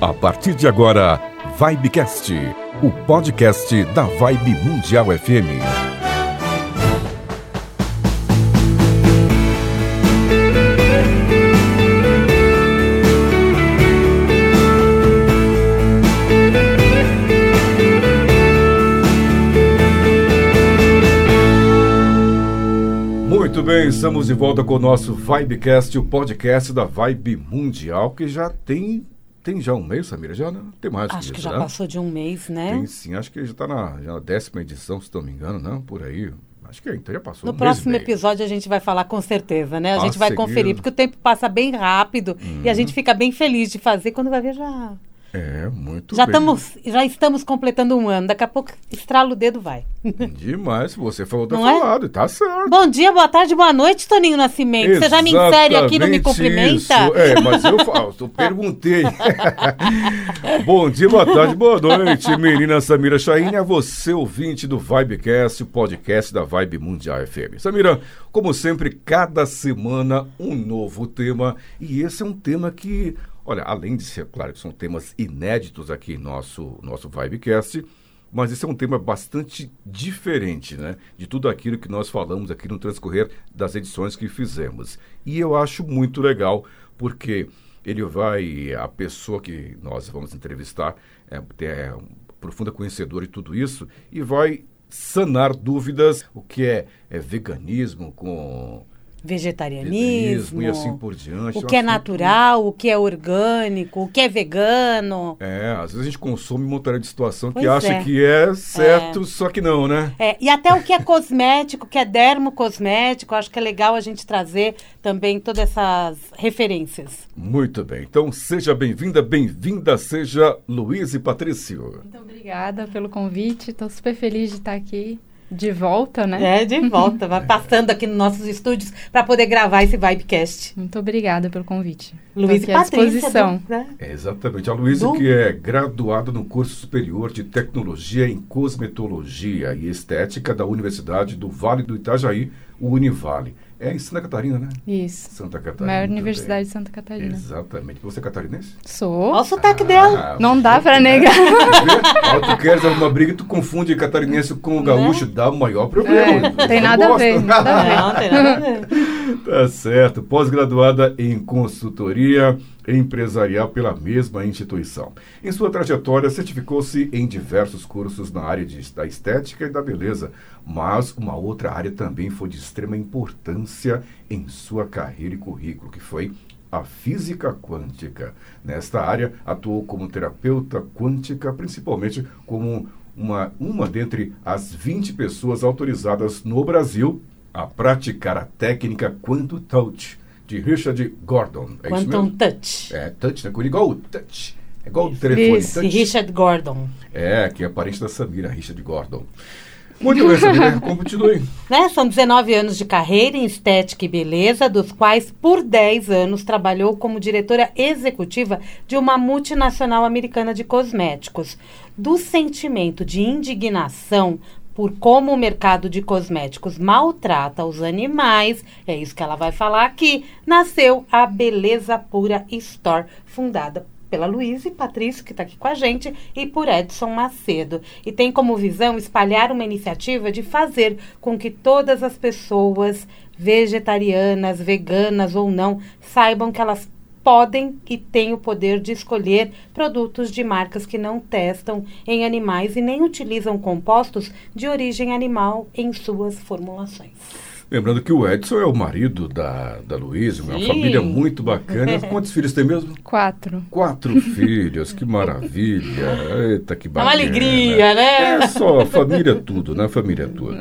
A partir de agora, Vibecast, o podcast da Vibe Mundial FM. Muito bem, estamos de volta com o nosso Vibecast, o podcast da Vibe Mundial, que já tem tem já um mês, Samira? Já não tem mais Acho que, que já né? passou de um mês, né? Tem sim, acho que já está na, já na décima edição, se não me engano, não? Por aí. Acho que então já passou No um próximo episódio a gente vai falar com certeza, né? A A gente vai seguir. conferir, porque o tempo passa bem rápido e a gente fica bem feliz de fazer quando vai ver já. É, muito Já, bem. estamos, já estamos completando um ano. Daqui a pouco estrala o dedo, vai. Demais, você falou, tá Não é? falado, tá certo. Bom dia, boa tarde, boa noite, Toninho Nascimento. Você já me insere aqui e não me Exatamente cumprimenta? isso. É, mas eu, falo, eu perguntei. Bom dia, boa tarde, boa noite, menina Samira Chaine, a você, ouvinte do Vibecast, o podcast da Vibe Mundial FM. Samira, como sempre, cada semana um novo tema, e esse é um tema que, olha, além de ser, claro, que são temas inéditos aqui nosso, nosso Vibecast, mas esse é um tema bastante diferente, né? De tudo aquilo que nós falamos aqui no transcorrer das edições que fizemos. E eu acho muito legal, porque ele vai, a pessoa que nós vamos entrevistar, é, é um profunda conhecedora de tudo isso, e vai sanar dúvidas, o que é, é veganismo com Vegetarianismo. veganismo e assim por diante. O É que é natural, o que é orgânico, o que é vegano. É, às vezes a gente consome uma tarefa de situação que Pois acha é. que é certo, só que não, né? É, e até o que é cosmético, o que é dermocosmético, acho que é legal a gente trazer também todas essas referências. Muito bem. Então, seja bem-vinda, bem-vinda seja Luiz e Patrício. Muito obrigada pelo convite. Estou super feliz de estar aqui de volta, né? É, de volta, vai passando aqui nos nossos estúdios para poder gravar esse Vibecast. Muito obrigada pelo convite. Luiz e Patrícia. do- né? É exatamente. A Luísa, Do- que é graduada no curso superior de tecnologia em cosmetologia e estética da Universidade do Vale do Itajaí, o Univale. É em Santa Catarina, né? Isso. Santa Catarina. Maior Universidade bem. de Santa Catarina. Exatamente. Você é catarinense? Sou. Olha o sotaque dela. Ah, Não dá pra né? negar. Ah, tu queres alguma briga, tu confunde catarinense com o gaúcho, dá o maior problema. É, tem nada a gosto. ver, nada a ver. Não, tem nada a ver. Tá certo. Pós-graduada em consultoria empresarial pela mesma instituição. Em sua trajetória, certificou-se em diversos cursos na área de, da estética e da beleza, mas uma outra área também foi de extrema importância em sua carreira e currículo, que foi a física quântica. Nesta área, atuou como terapeuta quântica, principalmente como uma, uma dentre as 20 pessoas autorizadas no Brasil a praticar a técnica Quantum Touch de Richard Gordon. É Quantum? Touch. É, touch, né? Igual o touch. É igual o telefone. E Touch. Richard Gordon. É, que é parente da Samira, Richard Gordon. Muito bem, Samira. Continue. Né? São 19 anos de carreira em estética e beleza, dos quais por 10 anos trabalhou como diretora executiva de uma multinacional americana de cosméticos. Do sentimento de indignação por como o mercado de cosméticos maltrata os animais, é isso que ela vai falar aqui, nasceu a Beleza Pura Store, fundada pela Luísa e Patrício, que está aqui com a gente, e por Edson Macedo. E tem como visão espalhar uma iniciativa de fazer com que todas as pessoas, vegetarianas, veganas ou não, saibam que elas podem e têm o poder de escolher produtos de marcas que não testam em animais e nem utilizam compostos de origem animal em suas formulações. Lembrando que o Edson é o marido da, da Luísa, uma família muito bacana. Quantos filhos tem mesmo? Quatro. Quatro filhos, que maravilha. Eita, que É bacana. uma alegria, né? É só, família tudo, né? Família tudo.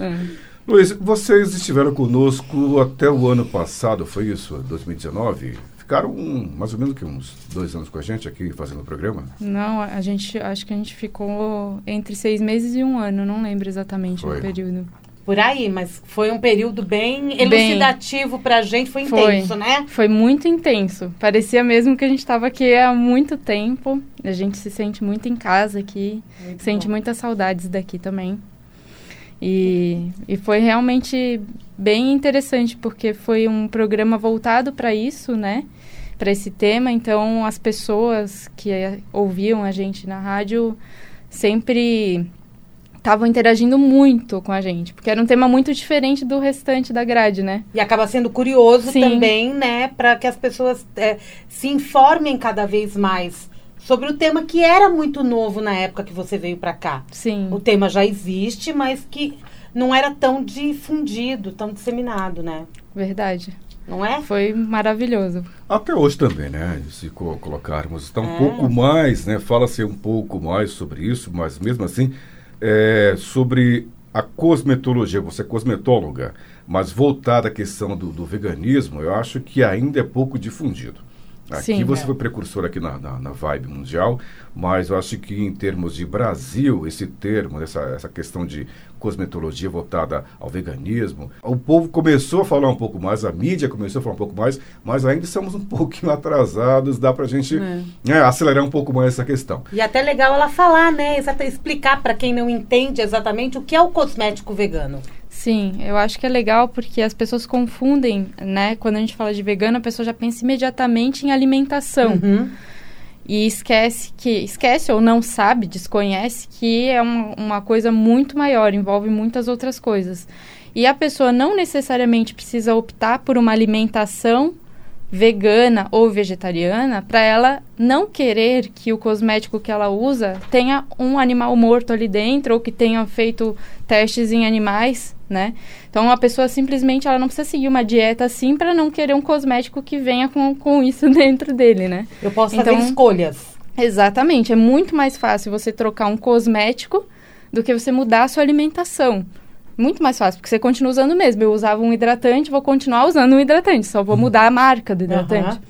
Luiz, vocês estiveram conosco até o ano passado, foi isso? 2019? Ficaram um, mais ou menos que uns dois anos com a gente aqui fazendo o programa? Não, a gente acho que a gente ficou entre seis meses e um ano, não lembro exatamente Foi. o período. Por aí, mas foi um período bem Bem. elucidativo pra gente, foi Foi. intenso, né? Foi muito intenso. Parecia mesmo que a gente estava aqui há muito tempo. A gente se sente muito em casa aqui, Muito sente bom. muitas saudades daqui também. E, e foi realmente bem interessante, porque foi um programa voltado para isso, né? para esse tema, então as pessoas que eh, ouviam a gente na rádio sempre estavam interagindo muito com a gente, porque era um tema muito diferente do restante da grade, né? E acaba sendo curioso Sim. também, né, para que as pessoas é, se informem cada vez mais sobre o tema que era muito novo na época que você veio para cá. Sim. O tema já existe, mas que não era tão difundido, tão disseminado, né? Verdade. Não é? Foi maravilhoso. Até hoje também, né? Se co colocarmos, está um É. pouco mais, né? Fala-se um pouco mais sobre isso, mas mesmo assim, é, sobre a cosmetologia, você é cosmetóloga, mas voltada à questão do, do veganismo, eu acho que ainda é pouco difundido. Aqui Sim. você É. foi precursor aqui na, na, na Vibe Mundial, mas eu acho que em termos de Brasil, esse termo, essa, essa questão de cosmetologia voltada ao veganismo, o povo começou a falar um pouco mais, a mídia começou a falar um pouco mais, mas ainda estamos um pouquinho atrasados, dá pra gente É. né, acelerar um pouco mais essa questão. E até legal ela falar, né? Exata, explicar para quem não entende exatamente o que é o cosmético vegano. Sim, eu acho que é legal porque as pessoas confundem, né? Quando a gente fala de vegano, a pessoa já pensa imediatamente em alimentação. Uhum. E esquece que, esquece ou não sabe, desconhece que é uma, uma coisa muito maior, envolve muitas outras coisas. E a pessoa não necessariamente precisa optar por uma alimentação vegana ou vegetariana para ela não querer que o cosmético que ela usa tenha um animal morto ali dentro ou que tenha feito testes em animais, né? Então a pessoa simplesmente ela não precisa seguir uma dieta assim para não querer um cosmético que venha com, com isso dentro dele, né? Eu posso Então- fazer escolhas. Exatamente, é muito mais fácil você trocar um cosmético do que você mudar a sua alimentação. Muito mais fácil, porque você continua usando o mesmo. Eu usava um hidratante, vou continuar usando um hidratante, só vou mudar a marca do hidratante. Aham.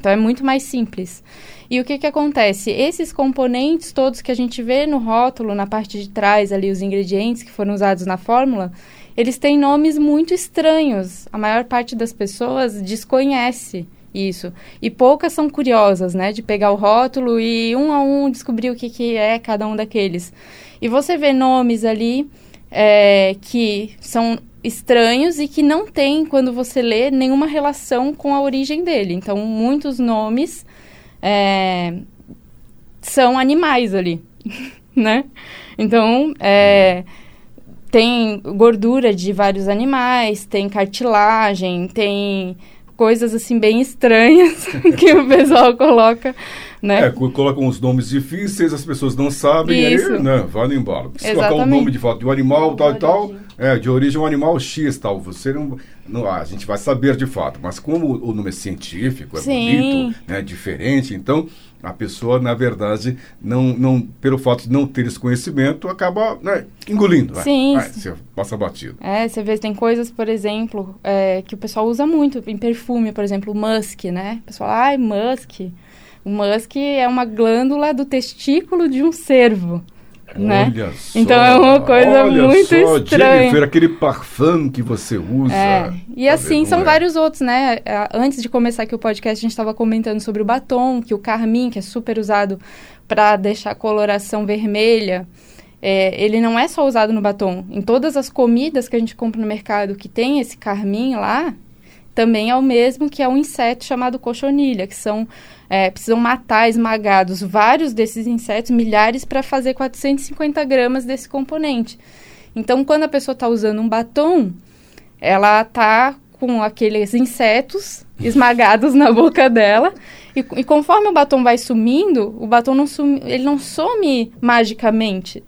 Então é muito mais simples. E o que que acontece? Esses componentes todos que a gente vê no rótulo, na parte de trás ali, os ingredientes que foram usados na fórmula, eles têm nomes muito estranhos. A maior parte das pessoas desconhece isso. E poucas são curiosas, né? De pegar o rótulo e um a um descobrir o que, que é cada um daqueles. E você vê nomes ali é, que são estranhos e que não tem, quando você lê, nenhuma relação com a origem dele. Então, muitos nomes é, são animais ali, né? Então, é, tem gordura de vários animais, tem cartilagem, tem coisas assim bem estranhas que o pessoal coloca, né? É, co- colocam os nomes difíceis, as pessoas não sabem, Isso. aí, né, vai no embalo. Se colocar o Exatamente. nome de fato de um animal, tal e tal, é, de origem um animal X, tal, você não, não- a gente vai saber de fato, mas como o nome é científico, é Sim. bonito, né, diferente, então a pessoa, na verdade, não, não, pelo fato de não ter esse conhecimento, acaba né, engolindo. vai, Sim, você passa batido. É, você vê, tem coisas, por exemplo, é, que o pessoal usa muito em perfume, por exemplo, o musk, né? O pessoal, ai, musk. O musk é uma glândula do testículo de um cervo, né? Olha só. Então é uma coisa olha muito só, estranha. Jennifer, aquele parfum que você usa. É, e tá assim são é? vários outros, né? É, Antes de começar aqui o podcast, a gente estava comentando sobre o batom, que o carmim, que é super usado para deixar a coloração vermelha, é, ele não é só usado no batom. Em todas as comidas que a gente compra no mercado que tem esse carmim lá, também é o mesmo que é um inseto chamado cochonilha, que são é, precisam matar esmagados vários desses insetos, milhares, para fazer 450 gramas desse componente. Então, quando a pessoa está usando um batom, ela tá com aqueles insetos esmagados na boca dela. E, e conforme o batom vai sumindo, o batom não sumi, ele não some magicamente.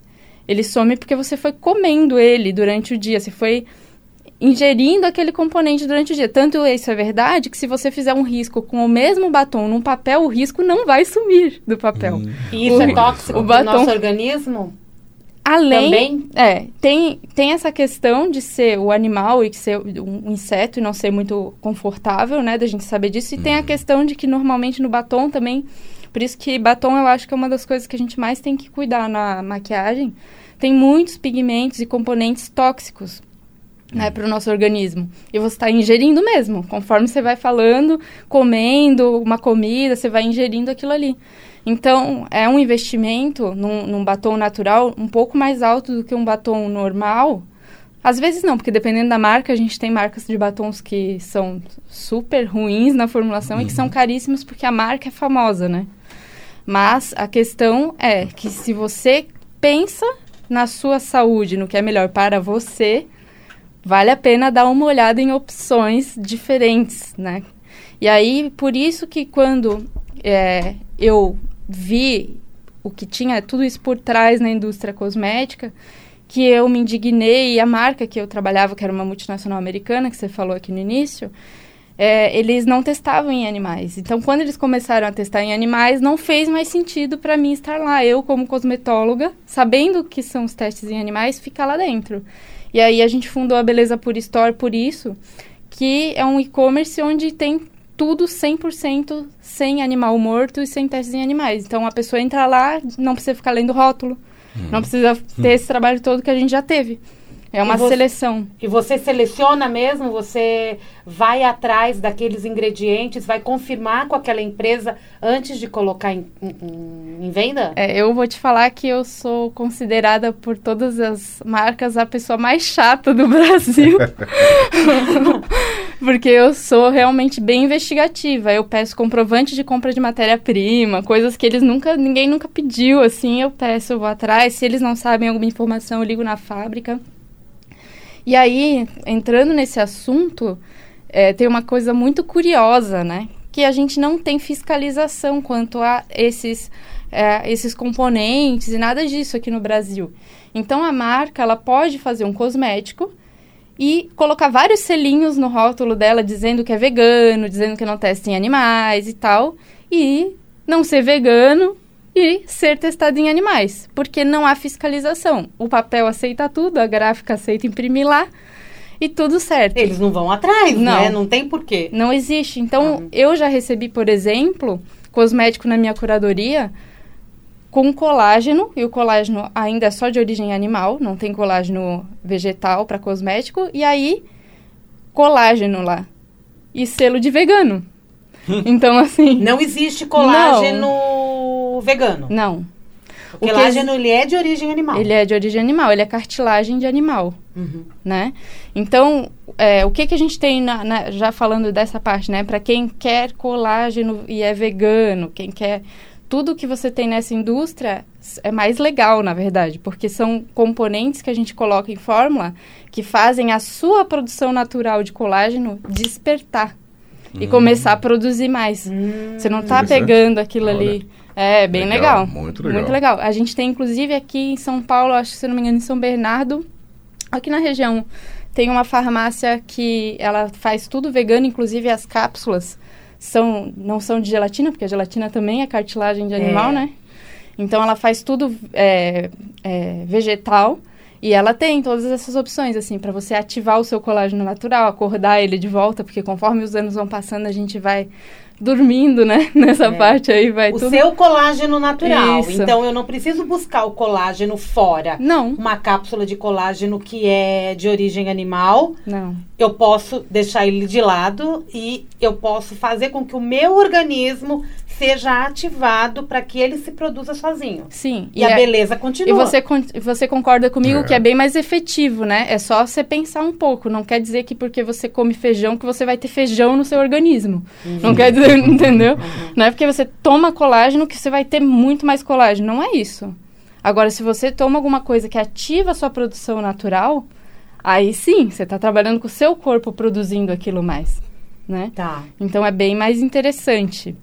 Ele some porque você foi comendo ele durante o dia, você foi ingerindo aquele componente durante o dia. Tanto isso é verdade que se você fizer um risco com o mesmo batom num papel, o risco não vai sumir do papel. Hum. E isso é O- tóxico o para o batom- nosso organismo? Além, Também? É, tem, tem essa questão de ser o animal e de ser um inseto e não ser muito confortável, né, da gente saber disso. E tem a questão de que normalmente no batom também, por isso que batom eu acho que é uma das coisas que a gente mais tem que cuidar na maquiagem. Tem muitos pigmentos e componentes tóxicos. Né, para o nosso organismo. E você está ingerindo mesmo. Conforme você vai falando, comendo uma comida, você vai ingerindo aquilo ali. Então, é um investimento num, num batom natural um pouco mais alto do que um batom normal, Às vezes não, porque dependendo da marca, a gente tem marcas de batons que são super ruins na formulação e que são caríssimos porque a marca é famosa, né? Mas a questão é que se você pensa na sua saúde, no que é melhor para você, vale a pena dar uma olhada em opções diferentes, né? E aí, por isso que quando é, eu vi o que tinha tudo isso por trás na indústria cosmética, que eu me indignei e a marca que eu trabalhava, que era uma multinacional americana, que você falou aqui no início, é, eles não testavam em animais. Então, quando eles começaram a testar em animais, não fez mais sentido para mim estar lá. Eu, como cosmetóloga, sabendo que são os testes em animais, ficar lá dentro. E aí a gente fundou a Beleza Pura Store por isso, que é um e-commerce onde tem tudo 100% sem animal morto e sem testes em animais. Então, a pessoa entra lá, não precisa ficar lendo rótulo, Uhum. Não precisa ter esse trabalho todo que a gente já teve. É uma você, seleção. E você seleciona mesmo? Você vai atrás daqueles ingredientes, vai confirmar com aquela empresa antes de colocar em, em, em venda? É, eu vou te falar que eu sou considerada por todas as marcas a pessoa mais chata do Brasil. Porque eu sou realmente bem investigativa. Eu peço comprovante de compra de matéria-prima, coisas que eles nunca, ninguém nunca pediu, assim, eu peço, eu vou atrás. Se eles não sabem alguma informação, eu ligo na fábrica. E aí, entrando nesse assunto, é, tem uma coisa muito curiosa, né? Que a gente não tem fiscalização quanto a esses, é, esses componentes e nada disso aqui no Brasil. Então, a marca, ela pode fazer um cosmético e colocar vários selinhos no rótulo dela dizendo que é vegano, dizendo que não testa em animais e tal, e não ser vegano e ser testado em animais, porque não há fiscalização. O papel aceita tudo, a gráfica aceita imprimir lá e tudo certo. Eles não vão atrás, não. né? Não tem porquê. Não existe. Então, ah. eu já recebi, por exemplo, cosmético na minha curadoria com colágeno, e o colágeno ainda é só de origem animal, não tem colágeno vegetal para cosmético, e aí colágeno lá. E selo de vegano. então, assim. Não existe colágeno não. Vegano. Não. O, o colágeno, ele é de origem animal. Ele é de origem animal, ele é cartilagem de animal, uhum. né? Então, é, o que, que a gente tem, na, na, já falando dessa parte, né? Para quem quer colágeno e é vegano, quem quer tudo que você tem nessa indústria é mais legal, na verdade, porque são componentes que a gente coloca em fórmula que fazem a sua produção natural de colágeno despertar hum. e começar a produzir mais. Hum. Você não está pegando aquilo Olha. ali. É bem legal, legal, Muito legal. Muito legal. A gente tem, inclusive, aqui em São Paulo, acho que se não me engano, em São Bernardo, aqui na região, tem uma farmácia que ela faz tudo vegano, inclusive as cápsulas são, não são de gelatina, porque a gelatina também é cartilagem de animal, é. né? Então ela faz tudo é, é, vegetal e ela tem todas essas opções, assim, para você ativar o seu colágeno natural, acordar ele de volta, porque conforme os anos vão passando, a gente vai dormindo, né? Nessa é. parte aí vai o tudo... seu colágeno natural. Isso. Então eu não preciso buscar o colágeno fora. Não. Uma cápsula de colágeno que é de origem animal. Não. Eu posso deixar ele de lado e eu posso fazer com que o meu organismo seja ativado para que ele se produza sozinho. Sim. E, e a é, beleza continua. E você, você concorda comigo é. que é bem mais efetivo, né? É só você pensar um pouco. Não quer dizer que porque você come feijão que você vai ter feijão no seu organismo. Uhum. Não quer dizer, entendeu? Uhum. Não é porque você toma colágeno que você vai ter muito mais colágeno. Não é isso. Agora, se você toma alguma coisa que ativa a sua produção natural, aí sim, você está trabalhando com o seu corpo produzindo aquilo mais, né? Tá. Então, é bem mais interessante.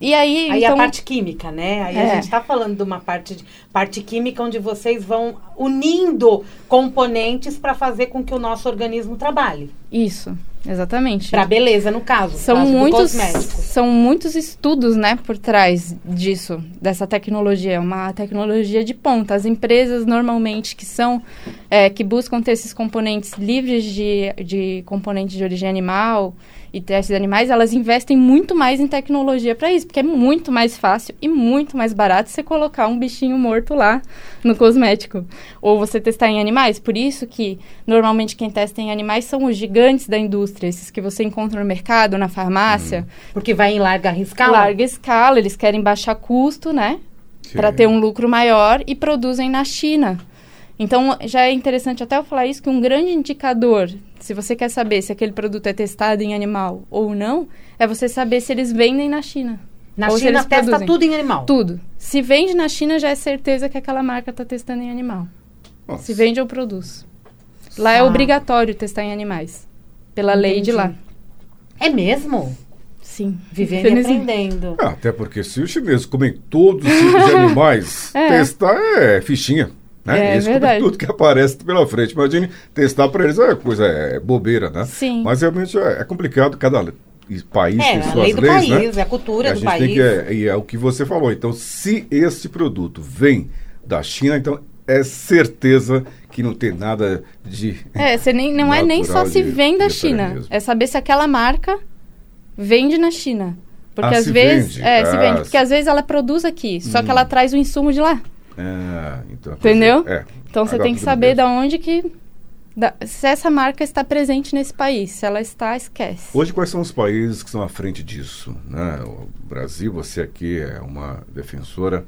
E aí, aí então... a parte química, né? Aí é. a gente está falando de uma parte, de, parte química onde vocês vão unindo componentes para fazer com que o nosso organismo trabalhe. Isso, exatamente. Para beleza, no caso. São muitos, são muitos estudos, né, por trás disso, dessa tecnologia. É uma tecnologia de ponta. As empresas normalmente que são é, que buscam ter esses componentes livres de, de componentes de origem animal e testes de animais, elas investem muito mais em tecnologia para isso, porque é muito mais fácil e muito mais barato você colocar um bichinho morto lá no cosmético. Ou você testar em animais. Por isso que, normalmente, quem testa em animais são os gigantes da indústria, esses que você encontra no mercado, na farmácia. Hum. Porque vai em larga escala? Larga escala, eles querem baixar custo, né? Para ter um lucro maior e produzem na China. Então, já é interessante até eu falar isso, que um grande indicador, se você quer saber se aquele produto é testado em animal ou não, é você saber se eles vendem na China. Na ou se China testa produzem. tudo em animal. Tudo. Se vende na China, já é certeza que aquela marca está testando em animal. Nossa. Se vende ou produz. Lá é obrigatório testar em animais. Pela lei de Entendi. lá. É mesmo? Sim. Vivendo e aprendendo. Ah, até porque se os chineses comem todos os tipos de animais, É. testar é fichinha. Né? É Eles comem verdade. tudo que aparece pela frente. Imagine testar para eles é coisa é bobeira, né? Sim. Mas realmente é, é complicado, cada país É, tem a suas lei do leis, país, né? é a cultura E a do gente país. tem que, é, e é o que você falou. Então, se esse produto vem da China, então é certeza que não tem nada de. É, você nem, não é nem só se de- vem da de China. mesmo. É saber se aquela marca vende na China. Porque Ah, às se vezes. vende. É, se Ah, vende. se- Porque às vezes ela produz aqui, só que ela traz o insumo de lá. Ah, então, Entendeu? É. Então você tem que saber da onde que. da- se essa marca está presente nesse país. Se ela está, esquece. Hoje, quais são os países que estão à frente disso? Né? O Brasil, você aqui é uma defensora.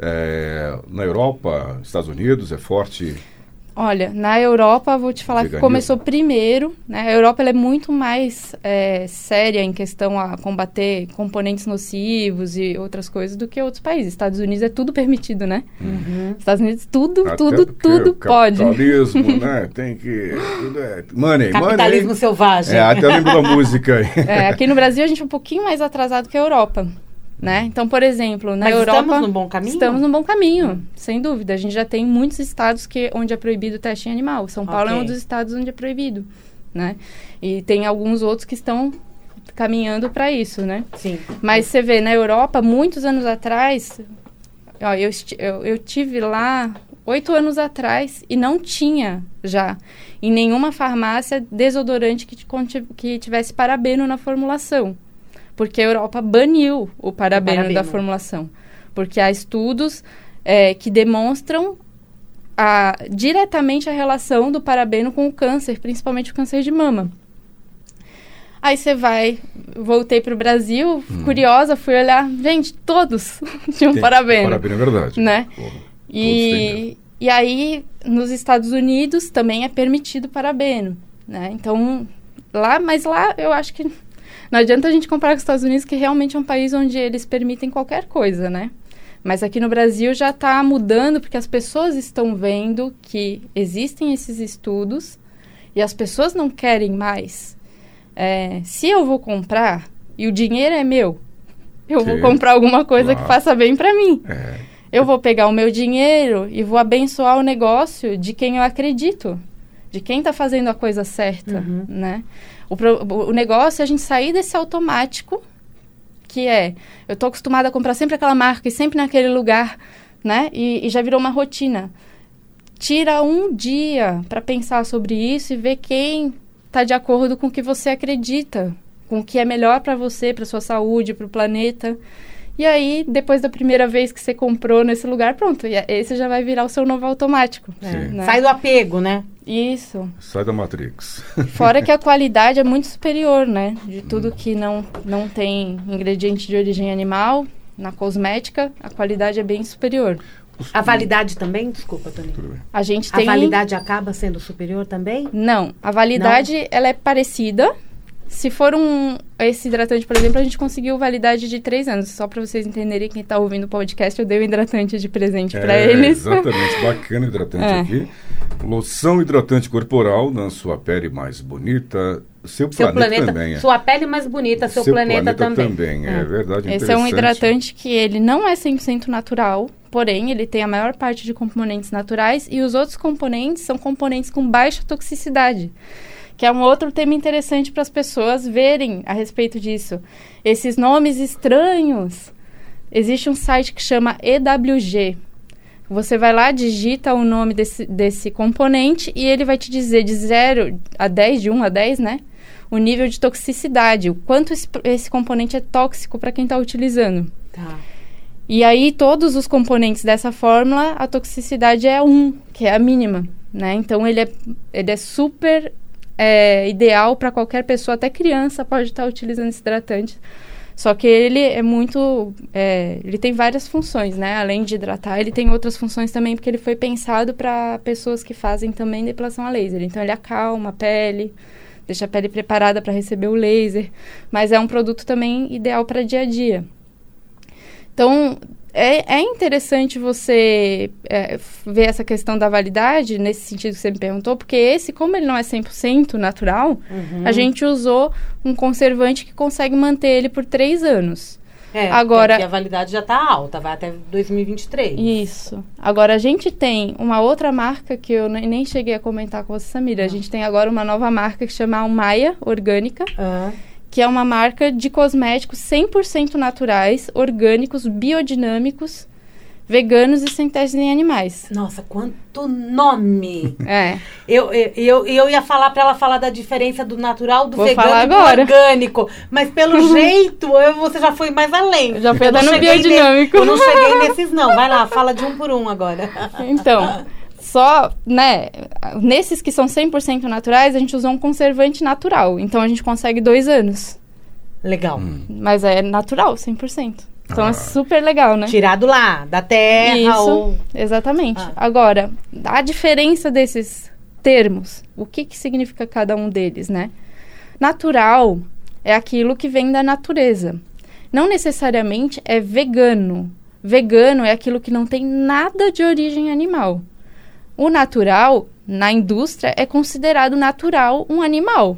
É, na Europa, Estados Unidos, é forte. Olha, na Europa, vou te falar que começou primeiro. Né? A Europa ela é muito mais é, séria em questão a combater componentes nocivos e outras coisas do que outros países. Estados Unidos é tudo permitido, né? Uhum. Estados Unidos tudo, Até tudo, tudo o pode. Capitalismo, né? Tem que. Tudo é, money, Capitalismo money. selvagem. É, até lembro da música aí. É, aqui no Brasil a gente é um pouquinho mais atrasado que a Europa, né? Então, por exemplo, na Mas Europa estamos no bom caminho? estamos no bom caminho, sem dúvida. A gente já tem muitos estados que onde é proibido o teste em animal. São Paulo é Ok. um dos estados onde é proibido, né? E tem alguns outros que estão caminhando para isso, né? Sim. Mas você vê, na Europa, muitos anos atrás, ó, eu, eu, eu tive lá oito anos atrás e não tinha já em nenhuma farmácia desodorante que, que tivesse parabeno na formulação. Porque a Europa baniu o parabeno, parabeno. da formulação. Porque há estudos é, que demonstram a- diretamente a relação do parabeno com o câncer, principalmente o câncer de mama. Aí você vai, voltei para o Brasil, curiosa, fui olhar, gente, todos tinham Tem- parabeno, Parabéns, é verdade. né? Porra. E, e aí, nos Estados Unidos também é permitido parabeno, né? Então, lá, mas lá eu acho que não adianta a gente comparar com os Estados Unidos, que realmente é um país onde eles permitem qualquer coisa, né? Mas aqui no Brasil já está mudando, porque as pessoas estão vendo que existem esses estudos e as pessoas não querem mais. É, se eu vou comprar e o dinheiro é meu, eu vou Sim. comprar alguma coisa que Claro. faça bem para mim. É. Eu vou pegar o meu dinheiro e vou abençoar o negócio de quem eu acredito, de quem está fazendo a coisa certa, Uhum. né? O, pro- o negócio é a gente sair desse automático, que é, eu tô acostumada a comprar sempre aquela marca e sempre naquele lugar, né? E, e já virou uma rotina. Tira um dia para pensar sobre isso e ver quem está de acordo com o que você acredita, com o que é melhor para você, para sua saúde, para o planeta. E aí, depois da primeira vez que você comprou nesse lugar, pronto, e esse já vai virar o seu novo automático. É. Né? Sai do apego, né? Isso. Sai da Matrix. Fora que a qualidade é muito superior, né? De tudo que não, não tem ingrediente de origem animal, na cosmética, a qualidade é bem superior. A validade também? Desculpa, bem. A gente A tem... validade acaba sendo superior também? Não, a validade ela é parecida. Se for um esse hidratante, por exemplo, a gente conseguiu validade de três anos. Só para vocês entenderem quem está ouvindo o podcast, eu dei um hidratante de presente para É, eles. Exatamente, bacana o hidratante É. aqui. Loção hidratante corporal, na sua pele mais bonita. Seu, Seu planeta, planeta, também é. sua pele mais bonita, seu, planeta, também. É, verdade, Esse é um hidratante que ele não é 100% natural, porém ele tem a maior parte de componentes naturais e os outros componentes são componentes com baixa toxicidade, que é um outro tema interessante para as pessoas verem a respeito disso. Esses nomes estranhos. Existe um site que chama EWG. Você vai lá, digita o nome desse, desse componente e ele vai te dizer de 0 a 10, de 1 a 10, né? O nível de toxicidade, o quanto esse, esse componente é tóxico para quem está utilizando. Tá. E aí, todos os componentes dessa fórmula, a toxicidade é 1, que é a mínima, né? Então, ele é, ele é super é, ideal para qualquer pessoa, até criança pode estar utilizando esse hidratante. Só que ele é muito. É, ele tem várias funções, né? Além de hidratar, ele tem outras funções também, porque ele foi pensado para pessoas que fazem também depilação a laser. Então, ele acalma a pele, deixa a pele preparada para receber o laser. Mas é um produto também ideal para dia a dia. Então, é, é interessante você é, ver essa questão da validade, nesse sentido que você me perguntou, porque esse, como ele não é 100% natural, Uhum. a gente usou um conservante que consegue manter ele por três anos. É, Agora- porque a validade já está alta, vai até 2023. Isso. Agora, a gente tem uma outra marca que eu ne- nem cheguei a comentar com você, Samira. A gente tem agora uma nova marca que chama Almaia Orgânica, Ah, que é uma marca de cosméticos 100% naturais, orgânicos, biodinâmicos, veganos e sem testes em animais. nossa, quanto nome! É. Eu, eu, eu, eu ia falar pra ela falar da diferença do natural, do Vou vegano e do orgânico. Mas pelo jeito, eu- você já foi mais além. Eu já Eu até no biodinâmico. ne- eu não cheguei nesses, não. Vai lá, fala de um por um agora. Então, só, né, nesses que são 100% naturais, a gente usou um conservante natural. Então, a gente consegue dois anos. Legal. Mas é natural, 100%. Então, Ah. é super legal, né? Tirado lá, da terra Isso, ou... exatamente. Ah. Agora, a diferença desses termos, o que, que significa cada um deles, né? Natural é aquilo que vem da natureza. Não necessariamente é vegano. Vegano é aquilo que não tem nada de origem animal. O natural, na indústria, é considerado natural um animal.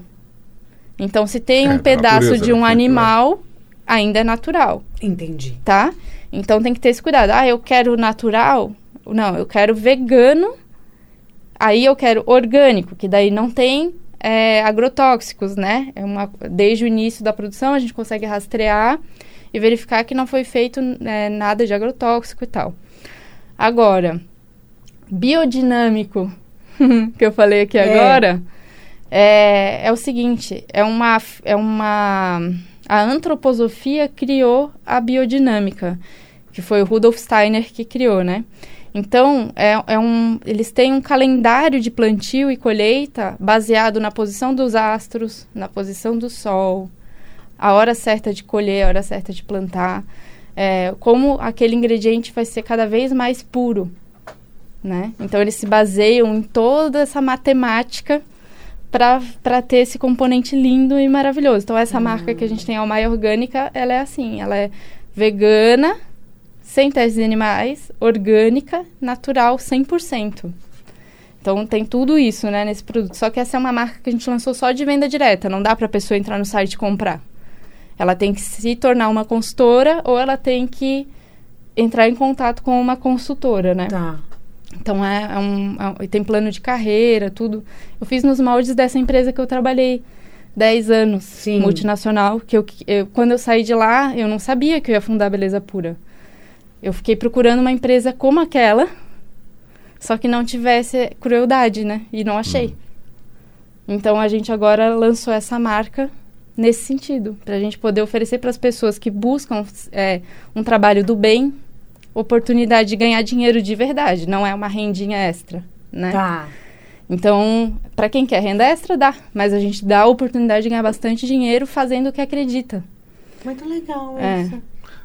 Então, se tem É, um da pedaço de um né? animal, ainda é natural Entendi. tá? Então tem que ter esse cuidado. Ah, eu quero natural? Não, eu quero vegano. Aí eu quero orgânico, que daí não tem é, agrotóxicos, né? É uma, desde o início da produção a gente consegue rastrear e verificar que não foi feito é, nada de agrotóxico e tal. Agora, biodinâmico, que eu falei aqui É. agora, é, é o seguinte, é uma, é uma... A antroposofia criou a biodinâmica, que foi o Rudolf Steiner que criou, né? Então, é, é um, eles têm um calendário de plantio e colheita baseado na posição dos astros, na posição do sol, a hora certa de colher, a hora certa de plantar, é, como aquele ingrediente vai ser cada vez mais puro, né? Então, eles se baseiam em toda essa matemática para ter esse componente lindo e maravilhoso. Então, essa marca que a gente tem, a Almaia Orgânica, ela é assim, ela é vegana, sem testes de animais, orgânica, natural, 100%. Então, tem tudo isso, né, nesse produto. Só que essa é uma marca que a gente lançou só de venda direta. Não dá para a pessoa entrar no site e comprar. Ela tem que se tornar uma consultora ou ela tem que entrar em contato com uma consultora, né? Tá. Então, é, é um, é tem plano de carreira, tudo. Eu fiz nos moldes dessa empresa que eu trabalhei 10 anos, Sim. multinacional, que eu, eu- quando eu saí de lá, eu não sabia que eu ia fundar a Beleza Pura. Eu fiquei procurando uma empresa como aquela, só que não tivesse crueldade, né? E não achei. Então, a gente agora lançou essa marca nesse sentido, para a gente poder oferecer para as pessoas que buscam é, um trabalho do bem, oportunidade de ganhar dinheiro de verdade, não é uma rendinha extra, né? Tá. Então, para quem quer renda extra, dá, mas a gente dá a oportunidade de ganhar bastante dinheiro fazendo o que acredita. Muito legal É. isso.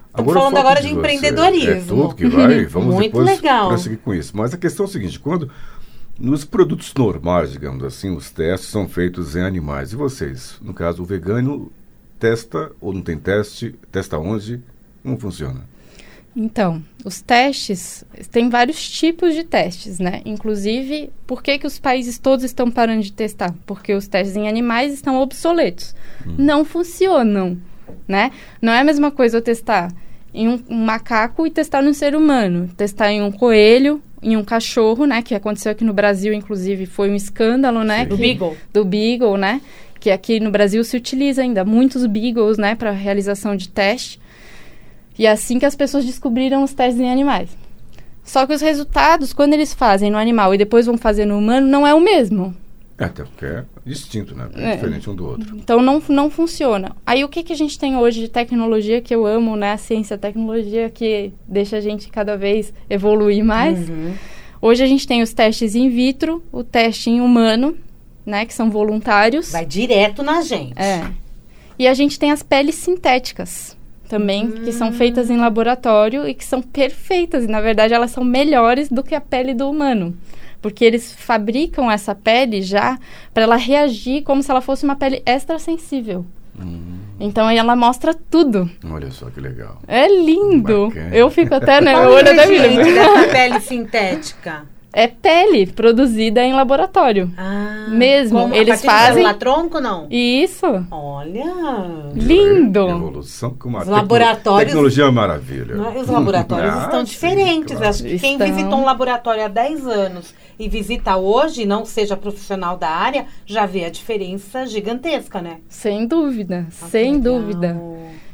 Estamos falando o foco agora de você empreendedorismo. É tudo que vai, vamos Muito depois legal. prosseguir com isso. Mas a questão é a seguinte, quando nos produtos normais, digamos assim, os testes são feitos em animais. E vocês, no caso, o vegano testa ou não tem teste, testa onde, como funciona? Então, os testes, tem vários tipos de testes, né? Inclusive, por que, que os países todos estão parando de testar? Porque os testes em animais estão obsoletos. Não funcionam, né? Não é a mesma coisa eu testar em um, um macaco e testar no ser humano. Testar em um coelho, em um cachorro, né? Que aconteceu aqui no Brasil, inclusive, foi um escândalo, né? Sim. Do que- Beagle. do Beagle, né? Que aqui no Brasil se utiliza ainda muitos Beagles, né, para realização de teste. E é assim que as pessoas descobriram os testes em animais. Só que os resultados, quando eles fazem no animal e depois vão fazer no humano, não é o mesmo. É, até porque é distinto, né? É, É. diferente um do outro. Então não, não funciona. Aí o que, que a gente tem hoje de tecnologia que eu amo, né? A ciência, a tecnologia que deixa a gente cada vez evoluir mais. Uhum. Hoje a gente tem os testes in vitro, o teste em humano, né? Que são voluntários. Vai direto na gente. É. E a gente tem as peles sintéticas. Também, que são feitas em laboratório e que são perfeitas. E, na verdade, elas são melhores do que a pele do humano. Porque eles fabricam essa pele já para ela reagir como se ela fosse uma pele extrasensível. Hum, Então, aí ela mostra tudo. olha só que legal. É lindo. Bacana. Eu fico até, né? Qual Eu o olho até ingrediente vira. dessa pele sintética? É pele produzida em laboratório. Ah, Mesmo, como, eles fazem- tronco, não? Isso. Olha... Lindo. Evolução com uma Os laboratórios- Tecnologia é maravilha. Não? Os laboratórios Ah, estão sim, diferentes. claro. Acho que quem Estão. visitou um laboratório há 10 anos e visita hoje, não seja profissional da área, já vê a diferença gigantesca, né? Sem dúvida, Ah, sem legal. dúvida.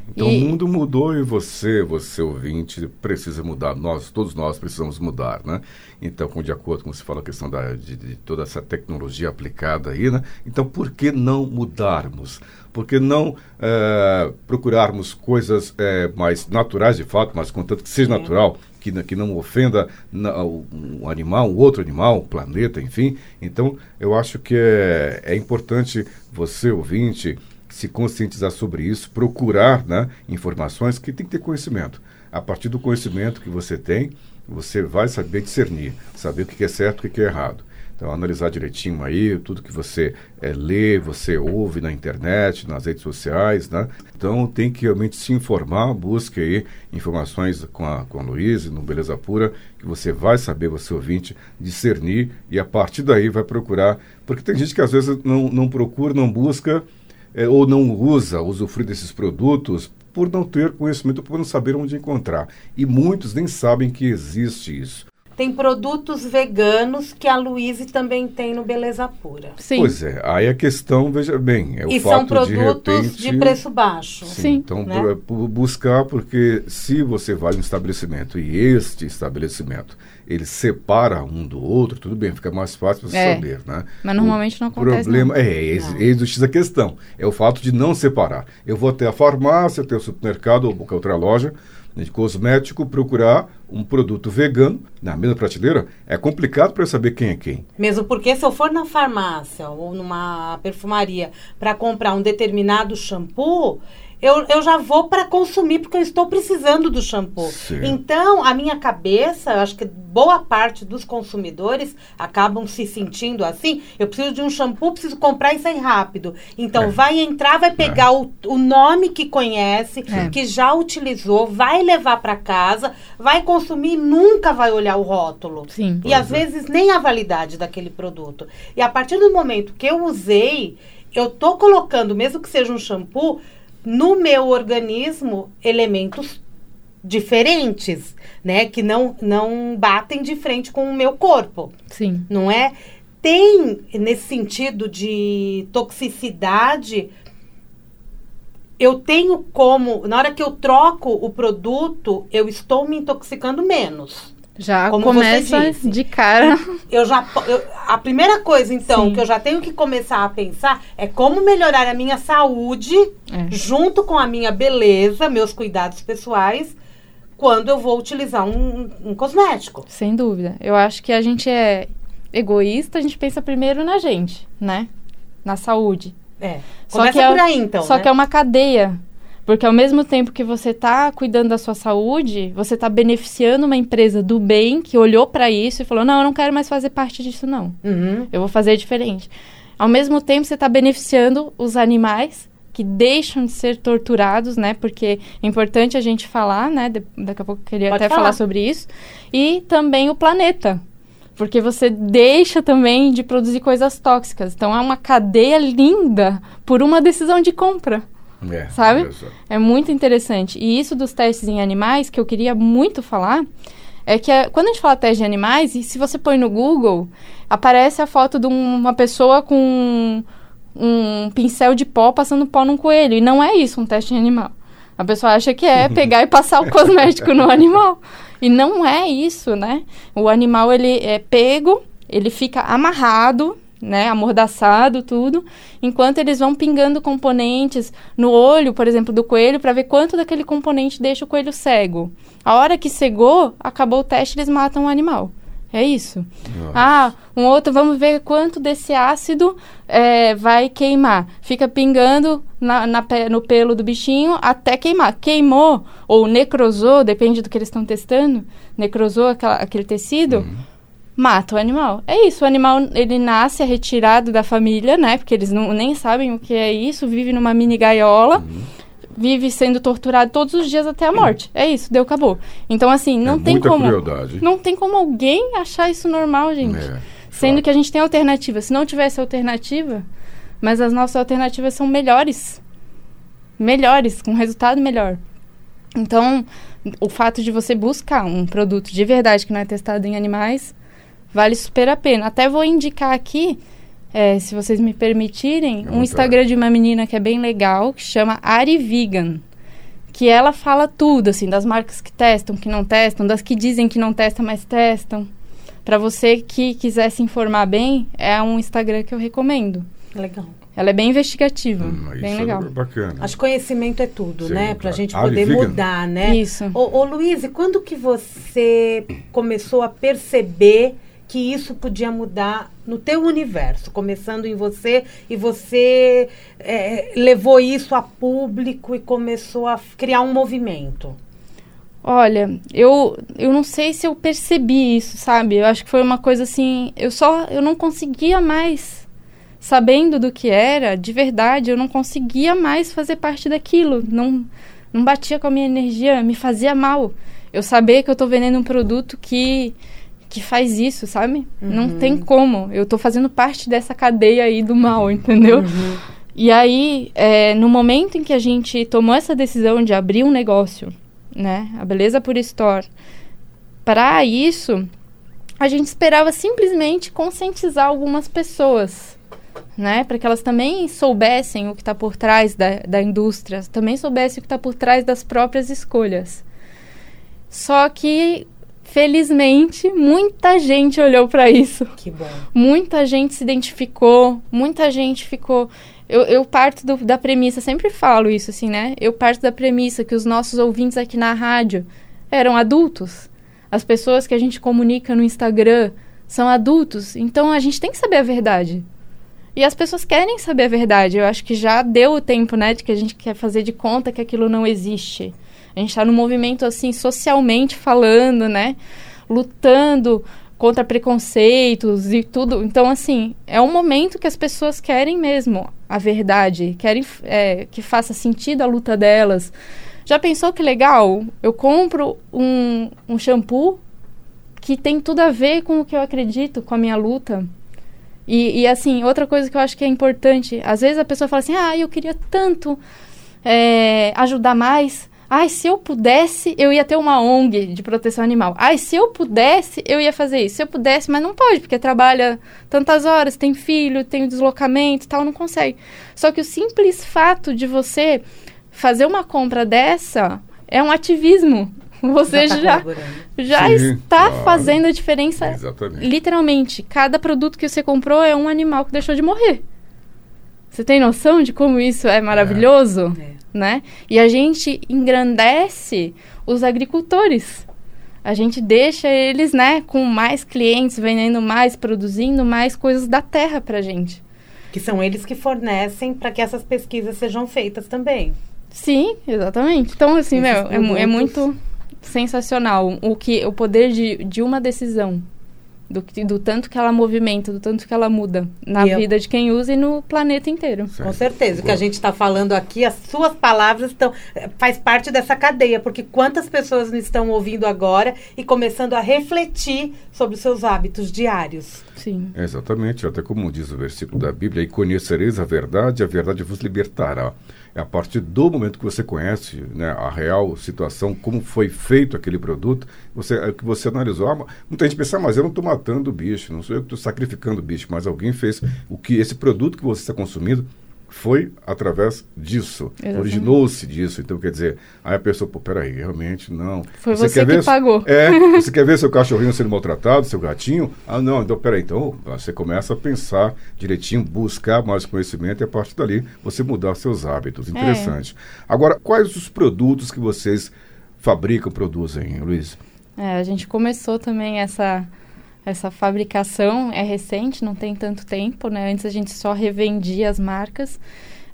Então E- o mundo mudou e você, você ouvinte, precisa mudar. Nós, todos nós precisamos mudar, né? Então, com, de acordo com você fala a questão da, de, de toda essa tecnologia aplicada aí, né? Então, por que não mudarmos? Por que não eh, procurarmos coisas eh, mais naturais de fato, mas contanto que seja Sim. natural, que, não- que não ofenda um animal, um outro animal, um planeta, enfim. Então, eu acho que é, é importante você, ouvinte, se conscientizar sobre isso, procurar né, informações que tem que ter conhecimento. A partir do conhecimento que você tem, você vai saber discernir, saber o que é certo e o que é errado. Então, analisar direitinho aí tudo que você eh, lê, você ouve na internet, nas redes sociais, né? Então, tem que realmente se informar, busque aí informações com a, com a Luísa, no Beleza Pura, que você vai saber, você ouvinte, discernir e a partir daí vai procurar. Porque tem gente que às vezes não, não procura, não busca, eh, ou não usa, usufrui desses produtos por não ter conhecimento, por não saber onde encontrar. E muitos nem sabem que existe isso. Tem produtos veganos que a Luíse também tem no Beleza Pura. Sim. Pois é, aí a questão, veja bem, é o e fato são produtos de de, repente... preço baixo. Sim, Sim. então Né? bu- bu- buscar, porque se você vai em um estabelecimento e este estabelecimento ele separa um do outro, tudo bem, fica mais fácil você É. saber, né? Mas normalmente não O acontece, problema é, eis, Não. eis o X da questão, é o fato de não separar. Eu vou até a farmácia, até o supermercado ou qualquer outra loja de cosmético procurar um produto vegano na mesma prateleira, é complicado para saber quem é quem. Mesmo porque se eu for na farmácia ou numa perfumaria para comprar um determinado shampoo, eu, eu já vou para consumir porque eu estou precisando do shampoo. Sim. Então, a minha cabeça, eu acho que boa parte dos consumidores acabam se sentindo assim. Eu preciso de um shampoo, preciso comprar e sair rápido. Então, É. vai entrar, vai pegar o, o nome que conhece, É. que já utilizou, vai levar para casa, vai consumir e nunca vai olhar o rótulo. Sim. E às é. vezes nem a validade daquele produto. E a partir do momento que eu usei, eu tô colocando, mesmo que seja um shampoo, no meu organismo elementos diferentes, né, que não não batem de frente com o meu corpo, Sim. não é? Tem nesse sentido de toxicidade eu tenho como, na hora que eu troco o produto, eu estou me intoxicando menos. Já Como começa de cara. Eu já eu- a primeira coisa então Sim. que eu já tenho que começar a pensar é como melhorar a minha saúde É. junto com a minha beleza, meus cuidados pessoais, quando eu vou utilizar um, um cosmético. Sem dúvida. Eu acho que a gente é egoísta, a gente pensa primeiro na gente, né? Na saúde. É. Só Começa que é- por aí então, Só né? que é uma cadeia. Porque ao mesmo tempo que você está cuidando da sua saúde, você está beneficiando uma empresa do bem que olhou para isso e falou: não, eu não quero mais fazer parte disso, não. Uhum. Eu vou fazer diferente. Ao mesmo tempo, você está beneficiando os animais que deixam de ser torturados, né? Porque é importante a gente falar, né? De- daqui a pouco eu queria Pode até falar. falar sobre isso. E também o planeta. Porque você deixa também de produzir coisas tóxicas. Então é uma cadeia linda por uma decisão de compra. É, Sabe? É muito interessante. E isso dos testes em animais, que eu queria muito falar, é que é- quando a gente fala teste de animais, e se você põe no Google, aparece a foto de um- uma pessoa com um pincel de pó passando pó num coelho. E não é isso um teste em animal. A pessoa acha que é pegar e passar o cosmético no animal. E não é isso, né? O animal, ele é pego, ele fica amarrado, né? Amordaçado, tudo. Enquanto eles vão pingando componentes no olho, por exemplo, do coelho, para ver quanto daquele componente deixa o coelho cego. A hora que cegou, acabou o teste, eles matam o animal. É isso. Nossa. Ah, um outro, vamos ver quanto desse ácido é, vai queimar. Fica pingando na, na, no pelo do bichinho até queimar. Queimou ou necrosou, depende do que eles estão testando, necrosou aquela, aquele tecido, uhum. Mata o animal. É isso, o animal ele nasce é retirado da família, né? Porque eles não, nem sabem o que é isso, vive numa mini gaiola. Uhum vive sendo torturado todos os dias até a morte. É isso, deu, acabou. Então, assim, não é tem como. Crueldade. Não tem como alguém achar isso normal, gente. É, Sendo claro. que a gente tem alternativa. Se não tivesse alternativa, mas as nossas alternativas são melhores. Melhores, com resultado melhor. Então, o fato de você buscar um produto de verdade que não é testado em animais vale super a pena. Até vou indicar aqui é, se vocês me permitirem, é um Instagram de uma menina que é bem legal, que chama Ari Vegan. Que ela fala tudo, assim, das marcas que testam, que não testam, das que dizem que não testam, mas testam. Para você que quiser se informar bem, é um Instagram que eu recomendo. Legal. Ela é bem investigativa, hum, bem legal. É bacana. Acho que conhecimento é tudo, Sim, né? Para a gente poder mudar, né? Isso. Ô, ô Luiz, quando que você começou a perceber que isso podia mudar no teu universo, começando em você, e você é, levou isso a público e começou a criar um movimento? Olha, eu, eu não sei se eu percebi isso, sabe? Eu acho que foi uma coisa assim, eu só eu não conseguia mais sabendo do que era, de verdade, eu não conseguia mais fazer parte daquilo, não não batia com a minha energia, me fazia mal. Eu saber que eu estou vendendo um produto que que faz isso, sabe? Uhum. Não tem como. Eu tô fazendo parte dessa cadeia aí do mal, entendeu? Uhum. E aí, é, no momento em que a gente tomou essa decisão de abrir um negócio, né? A Beleza por Store, para isso, a gente esperava simplesmente conscientizar algumas pessoas, né? Para que elas também soubessem o que está por trás da, da indústria, também soubessem o que está por trás das próprias escolhas. Só que felizmente, muita gente olhou para isso. Que bom. Muita gente se identificou, muita gente ficou. Eu, eu parto do, da premissa, sempre falo isso assim, né? Eu parto da premissa que os nossos ouvintes aqui na rádio eram adultos. As pessoas que a gente comunica no Instagram são adultos. Então a gente tem que saber a verdade. E as pessoas querem saber a verdade. Eu acho que já deu o tempo, né, de que a gente quer fazer de conta que aquilo não existe. A gente está no movimento, assim, socialmente falando, né? Lutando contra preconceitos e tudo. Então, assim, é um momento que as pessoas querem mesmo a verdade, querem é, que faça sentido a luta delas. Já pensou que legal? Eu compro um, um shampoo que tem tudo a ver com o que eu acredito, com a minha luta. E, e, assim, outra coisa que eu acho que é importante, às vezes a pessoa fala assim, ah, eu queria tanto é, ajudar mais, Ai, se eu pudesse, eu ia ter uma ONG de proteção animal. Ai, se eu pudesse, eu ia fazer isso. Se eu pudesse, mas não pode, porque trabalha tantas horas, tem filho, tem deslocamento e tal, não consegue. Só que o simples fato de você fazer uma compra dessa é um ativismo. Você já, tá já, já Sim, está claro. fazendo a diferença. Exatamente. Literalmente, cada produto que você comprou é um animal que deixou de morrer. Você tem noção de como isso é maravilhoso? É. É né? E a gente engrandece os agricultores. A gente deixa eles, né, com mais clientes, vendendo mais, produzindo mais coisas da terra para gente. Que são eles que fornecem para que essas pesquisas sejam feitas também. Sim, exatamente. Então, assim, meu, é, é, muito sensacional o que o poder de, de uma decisão do, do tanto que ela movimenta, do tanto que ela muda na e vida eu... de quem usa e no planeta inteiro. Com certeza. O que a gente está falando aqui, as suas palavras estão eh, faz parte dessa cadeia, porque quantas pessoas estão ouvindo agora e começando a refletir sobre os seus hábitos diários. Sim. Exatamente, até como diz o versículo da Bíblia, e conhecereis a verdade, a verdade vos libertará. É a partir do momento que você conhece né, a real situação, como foi feito aquele produto, você, é que você analisou. Ah, muita gente pensa, ah, mas eu não estou matando o bicho, não sou eu que estou sacrificando o bicho, mas alguém fez o que esse produto que você está consumindo foi através disso. Originou-se disso. Então, quer dizer, aí a pessoa, pô, peraí, realmente não. Foi você, você quer que ver, pagou. É, você quer ver seu cachorrinho sendo maltratado, seu gatinho? Ah, não, então, peraí, então você começa a pensar direitinho, buscar mais conhecimento e a partir dali você mudar seus hábitos. É. Interessante. É. Agora, quais os produtos que vocês fabricam, produzem, Luiz? É, a gente começou também essa essa fabricação é recente, não tem tanto tempo, né? Antes a gente só revendia as marcas.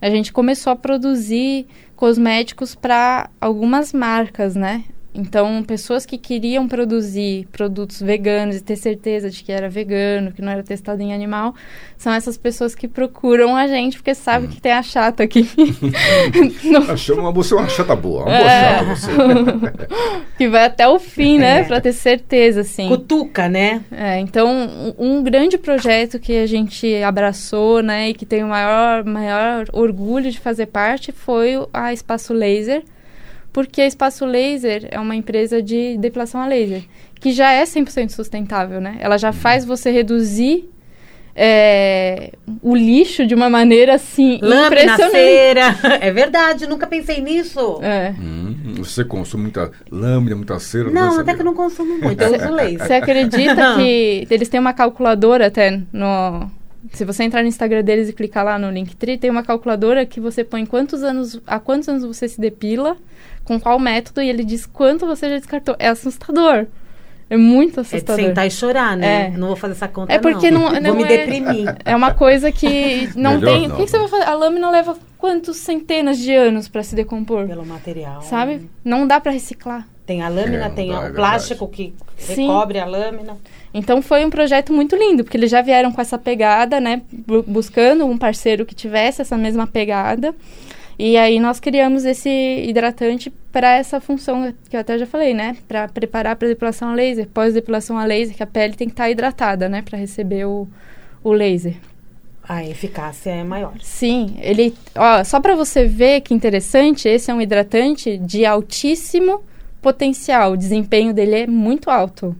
A gente começou a produzir cosméticos para algumas marcas, né? Então, pessoas que queriam produzir produtos veganos e ter certeza de que era vegano, que não era testado em animal, são essas pessoas que procuram a gente, porque sabe hum. que tem a chata aqui. Achou uma, você é uma chata boa, uma boa é. chata você. que vai até o fim, né? É. Pra ter certeza, assim. Cutuca, né? É, então, um, um grande projeto que a gente abraçou, né? E que tem o maior, maior orgulho de fazer parte foi a Espaço Laser, porque a Espaço Laser é uma empresa de depilação a laser, que já é 100% sustentável, né? Ela já faz você reduzir é, o lixo de uma maneira assim Lâmina, impressionante. cera. É verdade, nunca pensei nisso. É. Hum, você consome muita lâmina, muita cera? Não, até que eu não consumo muito, eu uso laser. Você acredita que eles têm uma calculadora até no... Se você entrar no Instagram deles e clicar lá no Linktree, tem uma calculadora que você põe quantos anos, há quantos anos você se depila com qual método e ele diz quanto você já descartou. É assustador. É muito assustador. É de sentar e chorar, né? É. Não vou fazer essa conta, É porque não, não, não Vou me é, deprimir. É uma coisa que não Melhor tem... Não. O que, que, você vai fazer? A lâmina leva quantos centenas de anos para se decompor? Pelo material. Sabe? Não dá para reciclar. Tem a lâmina, é, tem dá, o é plástico que Sim. recobre a lâmina. Então foi um projeto muito lindo, porque eles já vieram com essa pegada, né? Buscando um parceiro que tivesse essa mesma pegada. E aí nós criamos esse hidratante para essa função que eu até já falei, né? Para preparar para depilação a laser, pós-depilação a laser, que a pele tem que estar tá hidratada, né? Para receber o, o laser. A eficácia é maior. Sim, ele, ó, só para você ver que interessante, esse é um hidratante de altíssimo potencial, o desempenho dele é muito alto.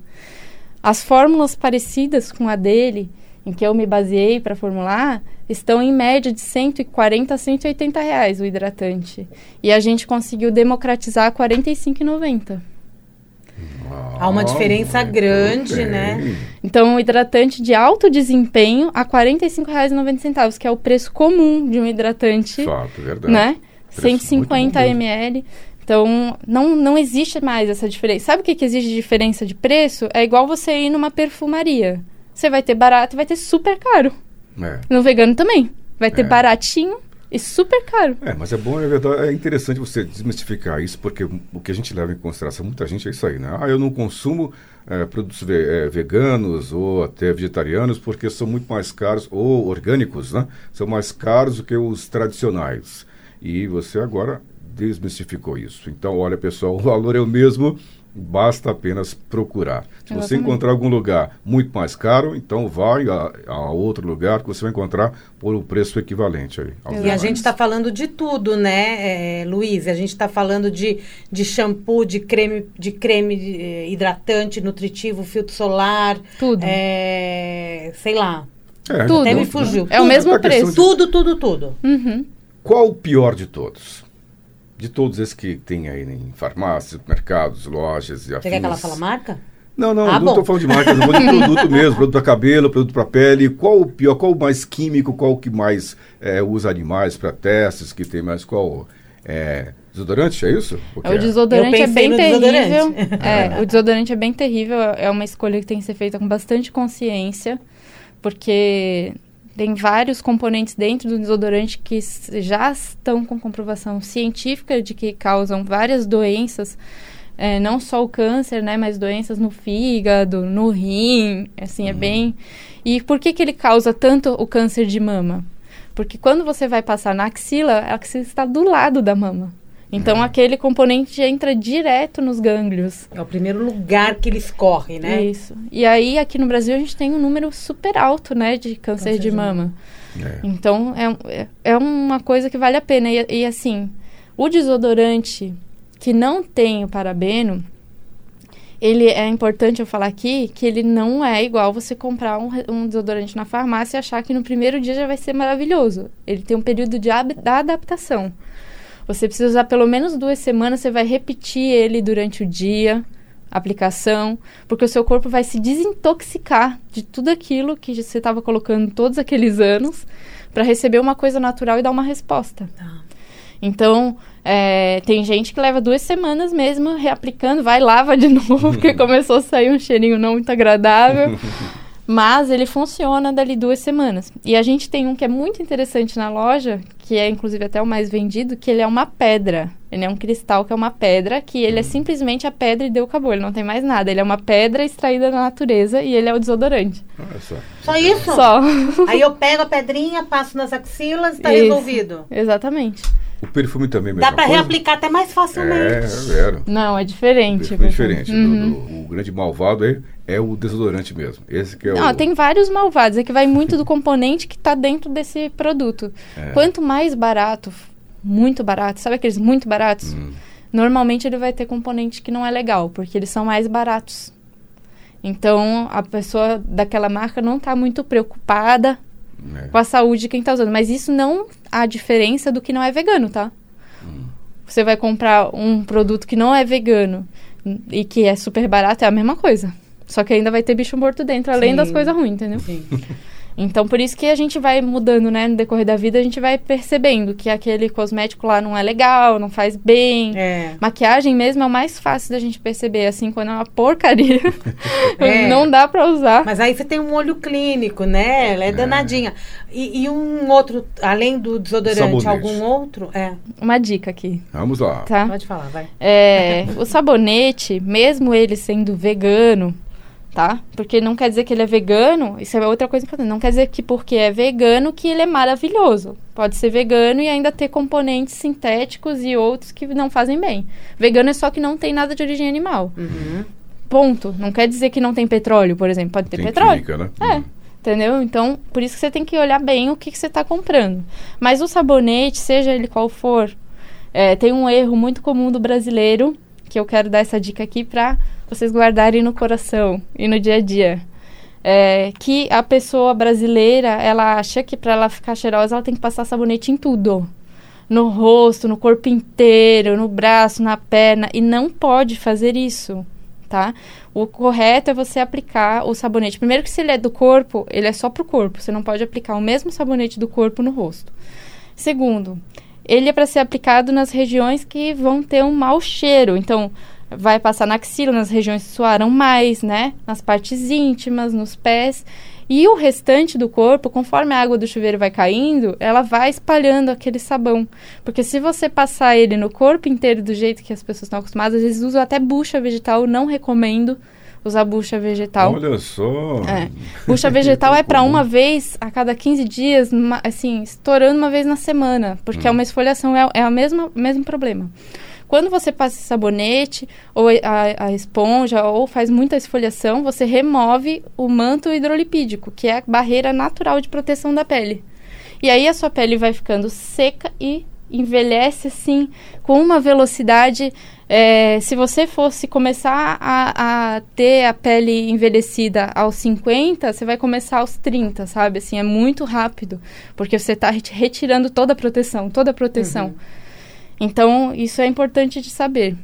As fórmulas parecidas com a dele, em que eu me baseei para formular, estão em média de 140 a 180 reais o hidratante. E a gente conseguiu democratizar a 45,90. Há uma diferença grande, né? Então, um hidratante de alto desempenho a R$ 45,90, que é o preço comum de um hidratante. Fato, verdade. Né? 150 ml. Então, não, não existe mais essa diferença. Sabe o que, que existe de diferença de preço? É igual você ir numa perfumaria. Você vai ter barato e vai ter super caro. É. No vegano também. Vai ter é. baratinho e super caro. É, mas é bom, é verdade, é interessante você desmistificar isso, porque o que a gente leva em consideração, muita gente é isso aí, né? Ah, eu não consumo é, produtos ve é, veganos ou até vegetarianos porque são muito mais caros, ou orgânicos, né? São mais caros do que os tradicionais. E você agora desmistificou isso. Então, olha, pessoal, o valor é o mesmo basta apenas procurar. Se Exatamente. você encontrar algum lugar muito mais caro, então vai a, a, outro lugar que você vai encontrar por um preço equivalente. Aí, e a gente está falando de tudo, né, é, Luiz? A gente está falando de, de shampoo, de creme, de creme de, eh, hidratante, nutritivo, filtro solar. Tudo. É, sei lá. É, tudo. Até me fugiu. É tudo. o mesmo preço. De... Tudo, tudo, tudo. Uhum. Qual o pior de todos? De todos esses que tem aí em farmácias, mercados, lojas e afins. Você quer que ela fale marca? Não, não, ah, não estou falando de marca, eu vou de produto mesmo, produto para cabelo, produto para pele. Qual o pior, qual o mais químico, qual o que mais é, usa animais para testes, que tem mais qual é, desodorante, é isso? O, o desodorante é bem terrível. É, o desodorante é bem terrível, é uma escolha que tem que ser feita com bastante consciência, porque tem vários componentes dentro do desodorante que já estão com comprovação científica de que causam várias doenças, é, não só o câncer, né, mas doenças no fígado, no rim, assim, é uhum. é bem... E por que que ele causa tanto o câncer de mama? Porque quando você vai passar na axila, a axila está do lado da mama. Então, é. aquele componente entra direto nos gânglios. É o primeiro lugar que ele escorre, né? Isso. E aí, aqui no Brasil, a gente tem um número super alto, né, de câncer, câncer de, de mama. É. Então, é, é uma coisa que vale a pena. E, e, assim, o desodorante que não tem o parabeno, ele é importante eu falar aqui que ele não é igual você comprar um, um desodorante na farmácia e achar que no primeiro dia já vai ser maravilhoso. Ele tem um período de adaptação. Você precisa usar pelo menos duas semanas, você vai repetir ele durante o dia, aplicação, porque o seu corpo vai se desintoxicar de tudo aquilo que você estava colocando todos aqueles anos para receber uma coisa natural e dar uma resposta. Tá. Então, é, tem gente que leva duas semanas mesmo reaplicando, vai lava de novo, porque começou a sair um cheirinho não muito agradável. Mas ele funciona dali duas semanas. E a gente tem um que é muito interessante na loja, que é inclusive até o mais vendido, que ele é uma pedra. Ele é um cristal que é uma pedra, que ele é Hum. simplesmente a pedra e deu acabou. Ele não tem mais nada. Ele é uma pedra extraída da natureza e ele é o desodorante. Olha só. Só isso? Só. Aí eu pego a pedrinha, passo nas axilas e tá Isso. resolvido. Exatamente. O perfume também é Dá coisa? reaplicar até mais É, facilmente. é vero. Não, é diferente. Perfume porque- diferente. do- Uhum. do- o grande malvado aí é o desodorante mesmo. Esse que é Não, o... tem vários malvados. É que vai muito do componente que está dentro desse produto. É. Quanto mais barato, muito barato, sabe aqueles muito baratos? Hum. Normalmente ele vai ter componente que não é legal, porque eles são mais baratos. Então a pessoa daquela marca não está muito preocupada É. com a saúde de quem está usando. Mas isso não há diferença do que não é vegano, tá? Você vai comprar um produto que não é vegano e que é super barato, é a mesma coisa. Só que ainda vai ter bicho morto dentro, além Sim. das coisas ruins, entendeu? Sim. Então, por isso que a gente vai mudando, né? No decorrer da vida, a gente vai percebendo que aquele cosmético lá não é legal, não faz bem. É. Maquiagem mesmo é o mais fácil da gente perceber, assim, quando é uma porcaria. É. não dá pra usar. Mas aí você tem um olho clínico, né? Ela é, danadinha. E, e um outro, além do desodorante, Sabonete. algum outro? É. Uma dica aqui, Vamos lá. tá? Pode falar, vai. É, o sabonete, mesmo ele sendo vegano, tá? Porque não quer dizer que ele é vegano, isso é outra coisa importante. Não quer dizer que porque é vegano que ele é maravilhoso. Pode ser vegano e ainda ter componentes sintéticos e outros que não fazem bem. Vegano é só que não tem nada de origem animal. Uhum. Ponto. Não quer dizer que não tem petróleo, por exemplo. Pode ter Tem petróleo. química, né? É. Entendeu? Então, por isso que você tem que olhar bem o que, que você está comprando. Mas o sabonete, seja ele qual for, é, tem um erro muito comum do brasileiro, que eu quero dar essa dica aqui para vocês guardarem no coração e no dia a dia. É, que a pessoa brasileira, ela acha que para ela ficar cheirosa, ela tem que passar sabonete em tudo. No rosto, no corpo inteiro, no braço, na perna. E não pode fazer isso, tá? O correto é você aplicar o sabonete. Primeiro que se ele é do corpo, ele é só pro corpo. Você não pode aplicar o mesmo sabonete do corpo no rosto. Segundo, ele é para ser aplicado nas regiões que vão ter um mau cheiro. Então, vai passar na axila, nas regiões que suaram mais, né? Nas partes íntimas, nos pés. E o restante do corpo, conforme a água do chuveiro vai caindo, ela vai espalhando aquele sabão. Porque se você passar ele no corpo inteiro do jeito que as pessoas estão acostumadas, às vezes usam até bucha vegetal, não recomendo usar bucha vegetal. Olha só. É. Bucha vegetal é para uma vez a cada 15 dias, assim, estourando uma vez na semana, porque é uma esfoliação, é, é o mesmo, mesmo problema. Quando você passa sabonete, ou a, a esponja, ou faz muita esfoliação, você remove o manto hidrolipídico, que é a barreira natural de proteção da pele. E aí a sua pele vai ficando seca e envelhece assim com uma velocidade. é, se você fosse começar a, a ter a pele envelhecida aos 50, você vai começar aos 30, sabe? Assim, é muito rápido, porque você está retirando toda a proteção, toda a proteção. Então, isso é importante de saber.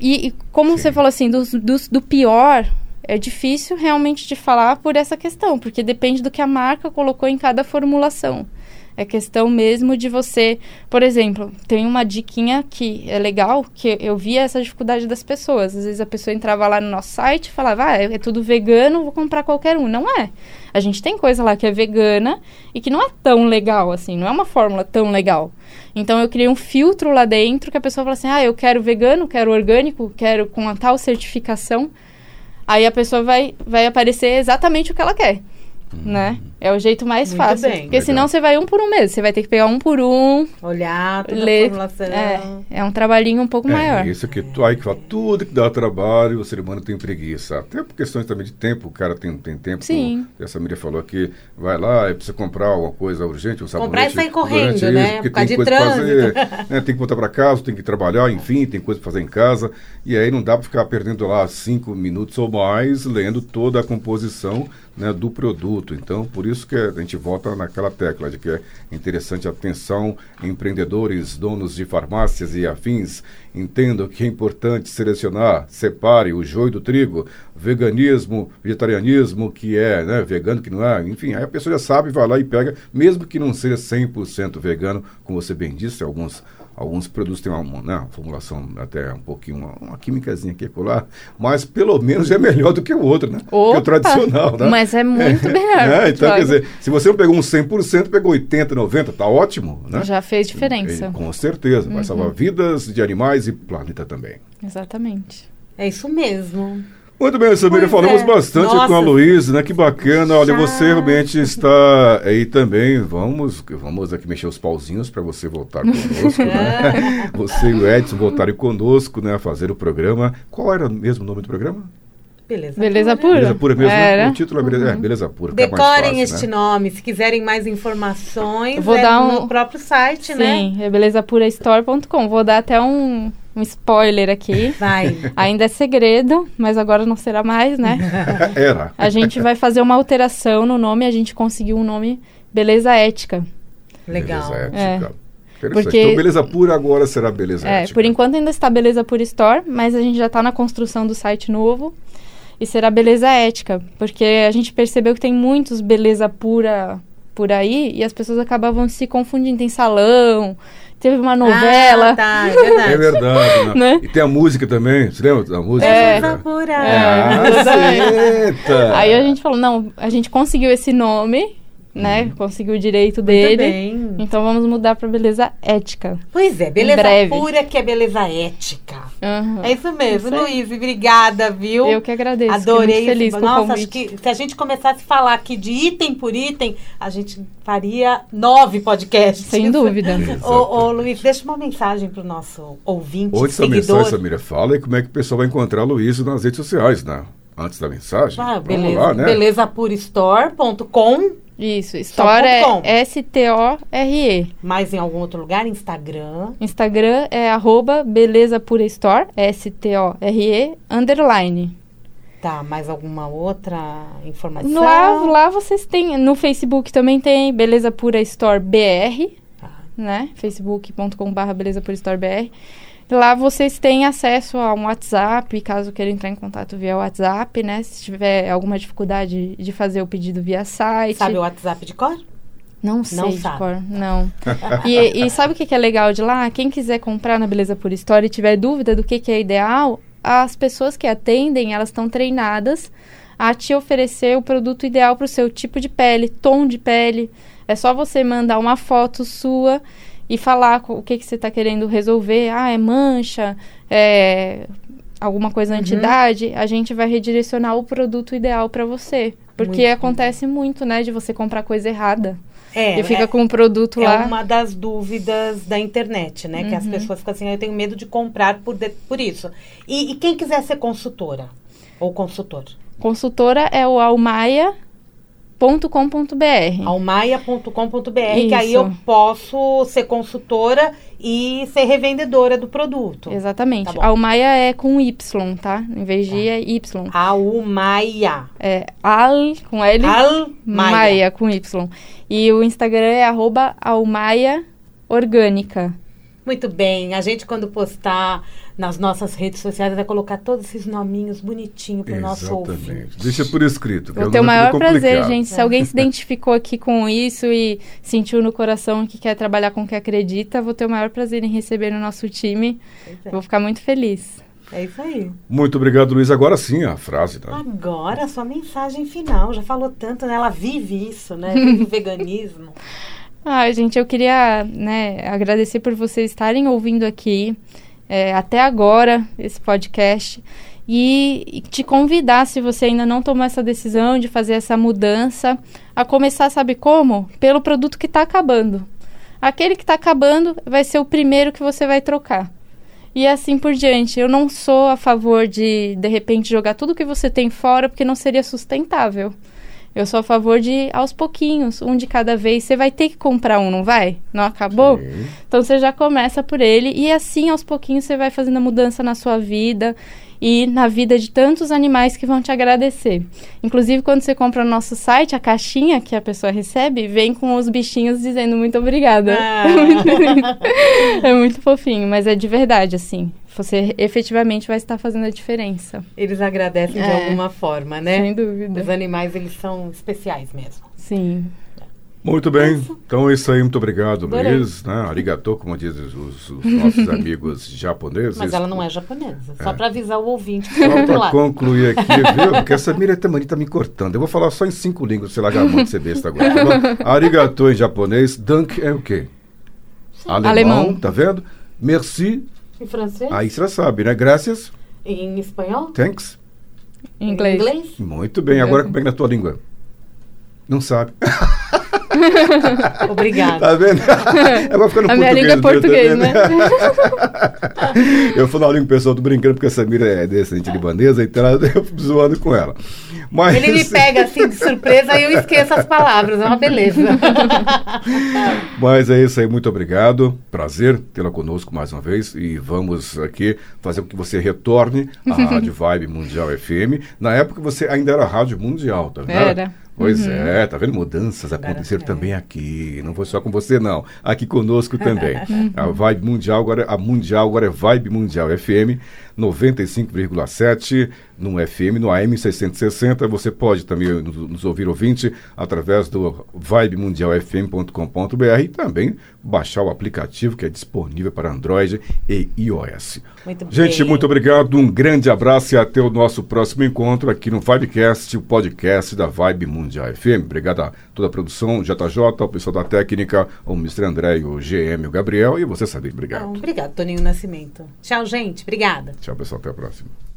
E, e como Sim. você falou assim, dos, dos- do pior, é difícil realmente de falar por essa questão, porque depende do que a marca colocou em cada formulação. É questão mesmo de você, por exemplo, tem uma diquinha que é legal, que eu via essa dificuldade das pessoas. Às vezes a pessoa entrava lá no nosso site e falava, ah, é tudo vegano, vou comprar qualquer um. Não é. A gente tem coisa lá que é vegana e que não é tão legal assim, não é uma fórmula tão legal. Então eu criei um filtro lá dentro que a pessoa fala assim: "Ah, eu quero vegano, quero orgânico, quero com a tal certificação". Aí a pessoa vai vai aparecer exatamente o que ela quer. Né? É o jeito mais Muito fácil. bem. Porque senão Legal. você vai um por um mesmo. Você vai ter que pegar um por um, Olhar toda ler. a formulação. É, é um trabalhinho um pouco maior. É, isso que tu, aí que fala, tudo que dá trabalho, o ser humano tem preguiça. Até por questões também de tempo, o cara tem, tem tempo. Sim. como Essa Miriam falou aqui, vai lá, é precisa comprar alguma coisa urgente, um sabonete. Comprar e sair correndo, né? isso, porque Por causa tem de pra fazer, trânsito. né, tem que voltar para casa, tem que trabalhar, enfim, tem coisa para fazer em casa. E aí não dá para ficar perdendo lá cinco minutos ou mais lendo toda a composição né, do produto. Então, por isso que a gente volta naquela tecla de que é interessante atenção, empreendedores, donos de farmácias e afins, entendam que é importante selecionar, separe o joio do trigo, veganismo, vegetarianismo, que é né, vegano, que não é, enfim, aí a pessoa já sabe, vai lá e pega, mesmo que não seja 100% vegano, como você bem disse, alguns Alguns produtos têm uma, né, uma formulação até um pouquinho, uma, uma químicazinha aqui e lá, mas pelo menos é melhor do que o outro, né? Opa, que o tradicional, né? Mas é muito melhor. né? Então, quer dizer, se você não pegou um 100%, pegou 80%, 90%, tá ótimo, né? Já fez diferença. E, com certeza, vai salvar vidas de animais e planeta também. Exatamente. É isso mesmo. Muito bem, Samira, Pois falamos é. bastante Nossa. com a Luísa, né? Que bacana. Olha, Já. você realmente está aí também. Vamos, vamos aqui mexer os pauzinhos para você voltar conosco, né? Você e o Edson voltarem conosco, né? A fazer o programa. Qual era mesmo o nome do programa? Beleza. Beleza pura. pura? Beleza Pura mesmo, né? Era. O título é Beleza, é, beleza Pura. é mais Decorem fácil, este né? nome. Se quiserem mais informações, Eu vou é dar um- no próprio site, né? Sim, é belezapurastore.com. Vou dar até um, um spoiler aqui. Vai. Ainda é segredo, mas agora não será mais, né? Era. A gente vai fazer uma alteração no nome, a gente conseguiu um nome Beleza Ética. Legal. Beleza É. ética. Interessante. Porque- Então, beleza pura agora será beleza É, ética. por enquanto ainda está Beleza Pura Store, mas a gente já está na construção do site novo e será Beleza Ética, porque a gente percebeu que tem muitos Beleza Pura por aí e as pessoas acabavam se confundindo. Tem salão, teve uma novela. Ah, tá, é verdade. É verdade, né? Né? E tem a música também. Você lembra da música? É. Ah, eita! Aí a gente falou, não, a gente conseguiu esse nome, né? Conseguiu o direito Muito dele. bem. Então vamos mudar para Beleza Ética. Pois é, beleza breve. pura que é beleza ética. Aham. É isso mesmo, Isso aí. Luiz. Obrigada, viu? Eu que agradeço. fiquei Adorei. muito feliz com o Nossa, acho que se a gente começasse a falar aqui de item por item, a gente faria nove podcasts. Sem dúvida. Ô, ô, Luiz, deixa uma mensagem para o nosso ouvinte, da seguidor. mensagem, Samira, fala e como é que o pessoal vai encontrar a Luísa nas redes sociais, né? Antes da mensagem. Ah, Vamos beleza. lá, né? Belezapurastore.com. Isso, com. é S-T-O-R-E. Mais em algum outro lugar? Instagram. Instagram é arroba Beleza Pura Store, S-T-O-R-E, underline. Tá, mais alguma outra informação? Lá, lá vocês têm, no Facebook também tem Beleza Pura Store BR, Tá. né? facebook.com.br Beleza Pura Store BR. Lá vocês têm acesso a um WhatsApp, caso queiram entrar em contato via WhatsApp, né? Se tiver alguma dificuldade de fazer o pedido via site. Sabe o WhatsApp de cor? Não sei Não de sabe. cor, não. e, e sabe o que, que é legal de lá? Quem quiser comprar na Beleza Pura História e tiver dúvida do que, que é ideal, as pessoas que atendem, elas estão treinadas a te oferecer o produto ideal para o seu tipo de pele, tom de pele. É só você mandar uma foto sua e falar o que, que você está querendo resolver. Ah, é mancha, é alguma coisa Uhum. anti-idade. A gente vai redirecionar o produto ideal para você. Porque Muito acontece muito, né, de você comprar coisa errada. É, e fica é, com o produto é lá. uma das dúvidas da internet, né? Que as Uhum. pessoas ficam assim, "Ah, eu tenho medo de comprar por, de- por isso. E, e quem quiser ser consultora ou consultor? Consultora é o almaia.com.br. almaia.com.br, que aí eu posso ser consultora e ser revendedora do produto. Exatamente. Tá. Almaia é com Y, tá? Em vez de é Y. Almaia. É al com L. Almaia. Maia com Y. E o Instagram é arroba almaia orgânica. Muito bem. A gente, quando postar nas nossas redes sociais, vai colocar todos esses nominhos bonitinhos para o nosso ouvinte. Exatamente. Deixa por escrito. que é Vou um ter o maior prazer, gente. Se alguém se identificou aqui com isso e sentiu no coração que quer trabalhar com o que acredita, vou ter o maior prazer em receber no nosso time. É. Vou ficar muito feliz. É isso aí. Muito obrigado, Luiz. Agora sim, a frase. Né? Agora, a sua mensagem final. Já falou tanto, né? Ela vive isso, né? Vive o veganismo. Ah, gente, eu queria né, agradecer por vocês estarem ouvindo aqui é, até agora esse podcast e, e te convidar, se você ainda não tomou essa decisão de fazer essa mudança, a começar, sabe como? Pelo produto que está acabando. Aquele que está acabando vai ser o primeiro que você vai trocar. E assim por diante. Eu não sou a favor de, de repente, jogar tudo que você tem fora, porque não seria sustentável. Eu sou a favor de, aos pouquinhos, um de cada vez. Você vai ter que comprar um, não vai? Não acabou? Sim. Então você já começa por ele e assim aos pouquinhos você vai fazendo a mudança na sua vida e na vida de tantos animais que vão te agradecer. Inclusive, quando você compra no nosso site, a caixinha que a pessoa recebe vem com os bichinhos dizendo muito obrigada. Ah. é muito fofinho, mas é de verdade, assim. Você efetivamente vai estar fazendo a diferença. Eles agradecem de É. alguma forma, né? Sem dúvida. Os animais, eles são especiais mesmo. Sim. Muito bem, então é isso aí, muito obrigado, Adorei. Luiz. Né? Arigato, como dizem os, os nossos amigos japoneses. Mas ela não é japonesa. Só É. para avisar o ouvinte Só está do para concluir aqui, viu? Porque essa Miriam Tamani tá me cortando. Eu vou falar só em cinco línguas, sei lá, de ser besta agora. Tá? Arigato em japonês, dank é o quê? Alemão, Alemão. tá vendo? Merci, Em francês? aí você já sabe, né? Graças, Em espanhol? thanks. Em inglês. Muito bem, agora como é que na tua língua? Não sabe. Obrigada. Tá vendo? Agora ficando A minha língua é português, né? eu falo a língua pessoal, tô brincando porque essa Mira é descendente libanesa, então eu zoando com ela. Mas, Ele me pega assim de surpresa e eu esqueço as palavras. É uma beleza. Mas é isso aí, muito obrigado. Prazer tê-la conosco mais uma vez. E vamos aqui fazer com que você retorne à Rádio Vibe Mundial FM. Na época você ainda era Rádio Mundial, tá vendo? Era. Pois é, tá vendo? Mudanças Agora aconteceram é. também aqui. Não foi só com você, não. Aqui conosco também. A Vibe Mundial agora, a Mundial agora é Vibe Mundial FM 95,7 no FM, no AM 660. Você pode também nos, ouvir ouvinte através do vibemundialfm.com.br e também baixar o aplicativo que é disponível para Android e iOS. Muito Gente, bem. muito obrigado, um grande abraço e até o nosso próximo encontro aqui no Vibecast, o podcast da Vibe Mundial FM. Obrigado a toda a produção, JJ, ao pessoal da técnica, o Mr. André, o GM, o Gabriel e você, Sabine. Obrigado. Então, obrigado, Toninho Nascimento. Tchau, gente. Obrigada. Tchau, pessoal. Até a próxima.